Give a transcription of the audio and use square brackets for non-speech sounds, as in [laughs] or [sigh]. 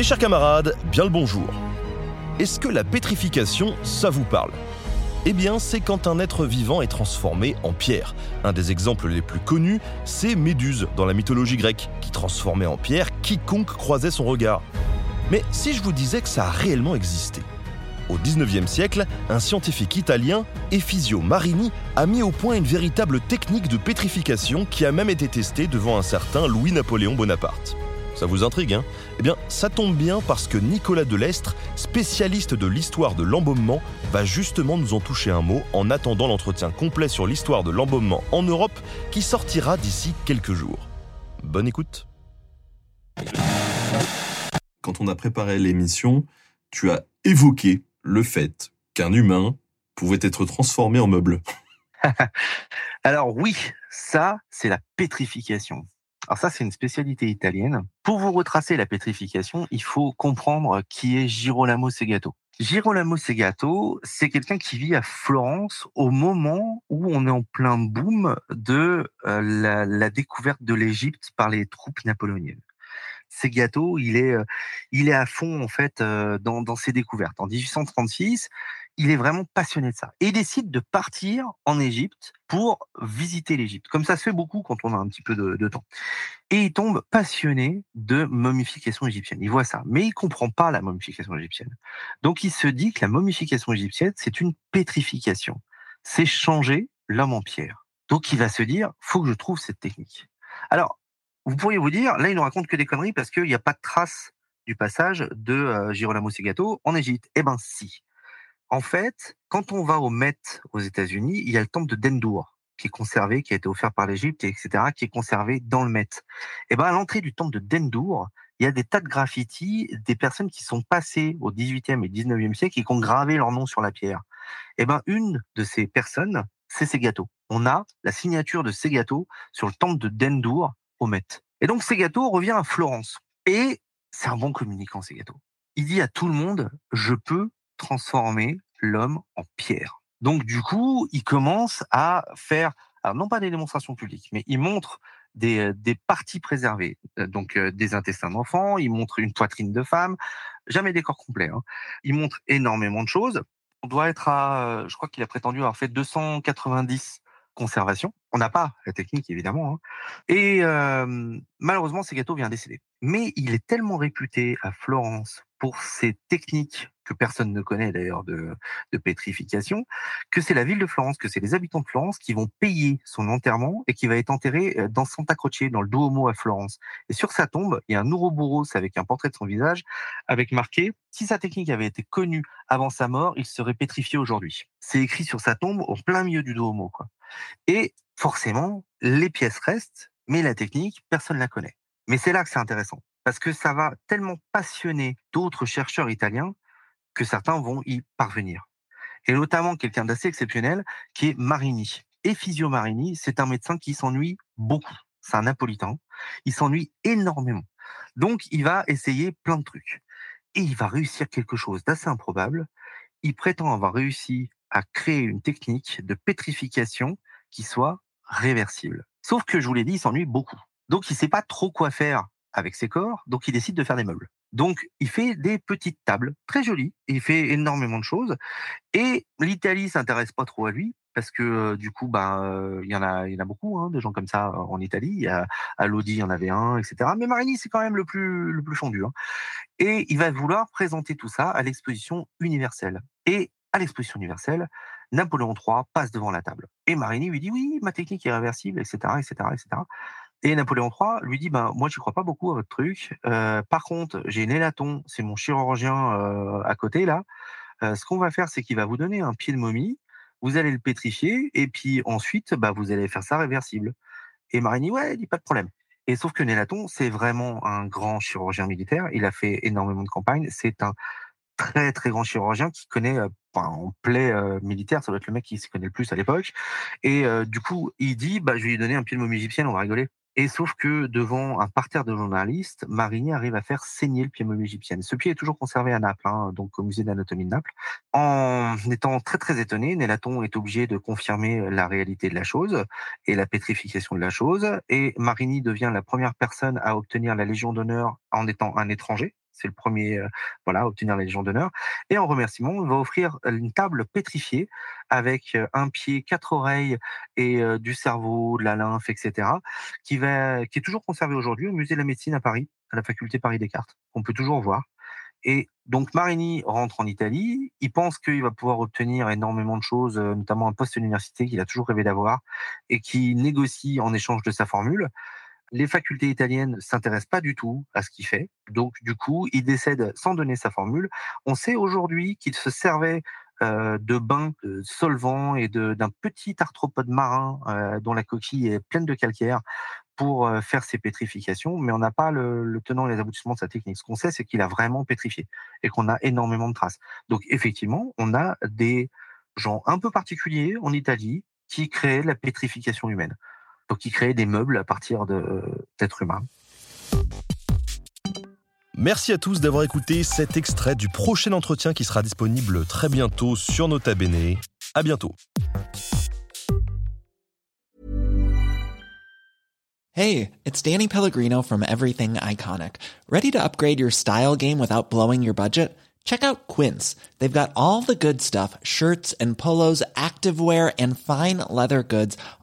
Mes chers camarades, bien le bonjour. Est-ce que la pétrification, ça vous parle? Eh bien, c'est quand un être vivant est transformé en pierre. Un des exemples les plus connus, c'est Méduse dans la mythologie grecque, qui transformait en pierre quiconque croisait son regard. Mais si je vous disais que ça a réellement existé? Au 19e siècle, un scientifique italien, Efisio Marini, a mis au point une véritable technique de pétrification qui a même été testée devant un certain Louis-Napoléon Bonaparte. Ça vous intrigue, hein? Eh bien, ça tombe bien parce que Nicolas Delestre, spécialiste de l'histoire de l'embaumement, va justement nous en toucher un mot en attendant l'entretien complet sur l'histoire de l'embaumement en Europe qui sortira d'ici quelques jours. Bonne écoute Quand on a préparé l'émission, tu as évoqué le fait qu'un humain pouvait être transformé en meuble. [laughs] Alors oui, ça, c'est la pétrification. Alors ça, c'est une spécialité italienne. Pour vous retracer la pétrification, il faut comprendre qui est Girolamo Segato. Girolamo Segato, c'est quelqu'un qui vit à Florence au moment où on est en plein boom de euh, la, découverte de l'Égypte par les troupes napoléoniennes. Segato, il est, euh, il est à fond en fait euh, dans, dans ses découvertes. En 1836, il est vraiment passionné de ça. Et il décide de partir en Égypte pour visiter l'Égypte. Comme ça se fait beaucoup quand on a un petit peu de, temps. Et il tombe passionné de momification égyptienne. Il voit ça, mais il comprend pas la momification égyptienne. Donc il se dit que la momification égyptienne, c'est une pétrification. C'est changer l'homme en pierre. Donc il va se dire, faut que je trouve cette technique. Alors, vous pourriez vous dire, là, il nous raconte que des conneries parce qu'il n'y a pas de trace du passage de euh, Girolamo Segato en Égypte. Eh ben si. En fait, quand on va au Met aux États-Unis, il y a le temple de Dendour qui est conservé, qui a été offert par l'Égypte, etc., qui est conservé dans le Met. Et ben à l'entrée du temple de Dendour, il y a des tas de graffitis, des personnes qui sont passées au 18e et 19e siècle et qui ont gravé leur nom sur la pierre. Et ben une de ces personnes, c'est Segato. On a la signature de Segato sur le temple de Dendour au Met. Et donc Segato revient à Florence. Et c'est un bon communicant, Segato. Il dit à tout le monde, je peux transformer l'homme en pierre. Donc du coup, il commence à faire, alors non pas des démonstrations publiques, mais il montre des, des parties préservées, donc euh, des intestins d'enfants, il montre une poitrine de femme, jamais des corps complets. Hein. Il montre énormément de choses. On doit être à, je crois qu'il a prétendu avoir fait 290 conservations. On n'a pas la technique, évidemment. Hein. Et euh, malheureusement, Segato vient décéder. Mais il est tellement réputé à Florence pour ses techniques que personne ne connaît d'ailleurs de, pétrification, que c'est la ville de Florence, que c'est les habitants de Florence qui vont payer son enterrement et qui va être enterré dans Santa Croce, dans le Duomo à Florence. Et sur sa tombe, il y a un Ouroboros avec un portrait de son visage, avec marqué si sa technique avait été connue avant sa mort, il serait pétrifié aujourd'hui. C'est écrit sur sa tombe au plein milieu du Duomo. Quoi. Et forcément, les pièces restent, mais la technique, personne ne la connaît. Mais c'est là que c'est intéressant, parce que ça va tellement passionner d'autres chercheurs italiens que certains vont y parvenir. Et notamment quelqu'un d'assez exceptionnel qui est Marini. Efisio Marini, c'est un médecin qui s'ennuie beaucoup. C'est un napolitain. Il s'ennuie énormément. Donc, il va essayer plein de trucs. Et il va réussir quelque chose d'assez improbable. Il prétend avoir réussi à créer une technique de pétrification qui soit réversible. Sauf que, je vous l'ai dit, il s'ennuie beaucoup. Donc, il ne sait pas trop quoi faire avec ses corps, donc il décide de faire des meubles. Donc, il fait des petites tables très jolies. Il fait énormément de choses. Et l'Italie s'intéresse pas trop à lui parce que du coup, bah, il y en a, il y en a beaucoup, hein, de gens comme ça en Italie. A, à Lodi, il y en avait un, etc. Mais Marini, c'est quand même le plus, le plus fondu. Hein. Et il va vouloir présenter tout ça à l'exposition universelle. Et à l'exposition universelle, Napoléon III passe devant la table. Et Marini lui dit oui, ma technique est réversible, etc., etc., etc. Et Napoléon III lui dit ben moi je crois pas beaucoup à votre truc. Euh, par contre j'ai une élaton, c'est mon chirurgien euh, à côté là. Euh, ce qu'on va faire c'est qu'il va vous donner un pied de momie, vous allez le pétrifier et puis ensuite bah vous allez faire ça réversible. Et Marigny, ouais, il dit pas de problème. Et sauf que Nélaton, c'est vraiment un grand chirurgien militaire. Il a fait énormément de campagnes. C'est un très très grand chirurgien qui connaît euh, en plaie militaire, ça doit être le mec qui se connaît le plus à l'époque. Et du coup, il dit, bah, je vais lui donner un pied de momie égyptienne, on va rigoler. Et sauf que devant un parterre de journalistes, Marigny arrive à faire saigner le pied momie égyptienne. Ce pied est toujours conservé à Naples, hein, donc au musée d'anatomie de Naples. En étant très très étonné, Nélaton est obligé de confirmer la réalité de la chose et la pétrification de la chose. Et Marigny devient la première personne à obtenir la Légion d'honneur en étant un étranger c'est le premier euh, voilà, à obtenir la Légion d'honneur. Et en remerciement, on va offrir une table pétrifiée avec euh, un pied, quatre oreilles et euh, du cerveau, de la lymphe, etc., qui, va, qui est toujours conservé aujourd'hui au musée de la médecine à Paris, à la faculté Paris-Descartes. On peut toujours voir. Et donc Marini rentre en Italie, il pense qu'il va pouvoir obtenir énormément de choses, notamment un poste université qu'il a toujours rêvé d'avoir, et qui négocie en échange de sa formule. Les facultés italiennes s'intéressent pas du tout à ce qu'il fait. Donc, du coup, il décède sans donner sa formule. On sait aujourd'hui qu'il se servait euh, de bains de solvant et d'un petit arthropode marin euh, dont la coquille est pleine de calcaire pour euh, faire ses pétrifications, mais on n'a pas le, le, tenant et les aboutissements de sa technique. Ce qu'on sait, c'est qu'il a vraiment pétrifié et qu'on a énormément de traces. Donc, effectivement, on a des gens un peu particuliers en Italie qui créent la pétrification humaine donc qui créait des meubles à partir d'êtres humains. Merci à tous d'avoir écouté cet extrait du prochain entretien qui sera disponible très bientôt sur Nota Bene. À bientôt. Hey, it's Danny Pellegrino from Everything Iconic. Ready to upgrade your style game without blowing your budget? Check out Quince. They've got all the good stuff, shirts and polos, activewear and fine leather goods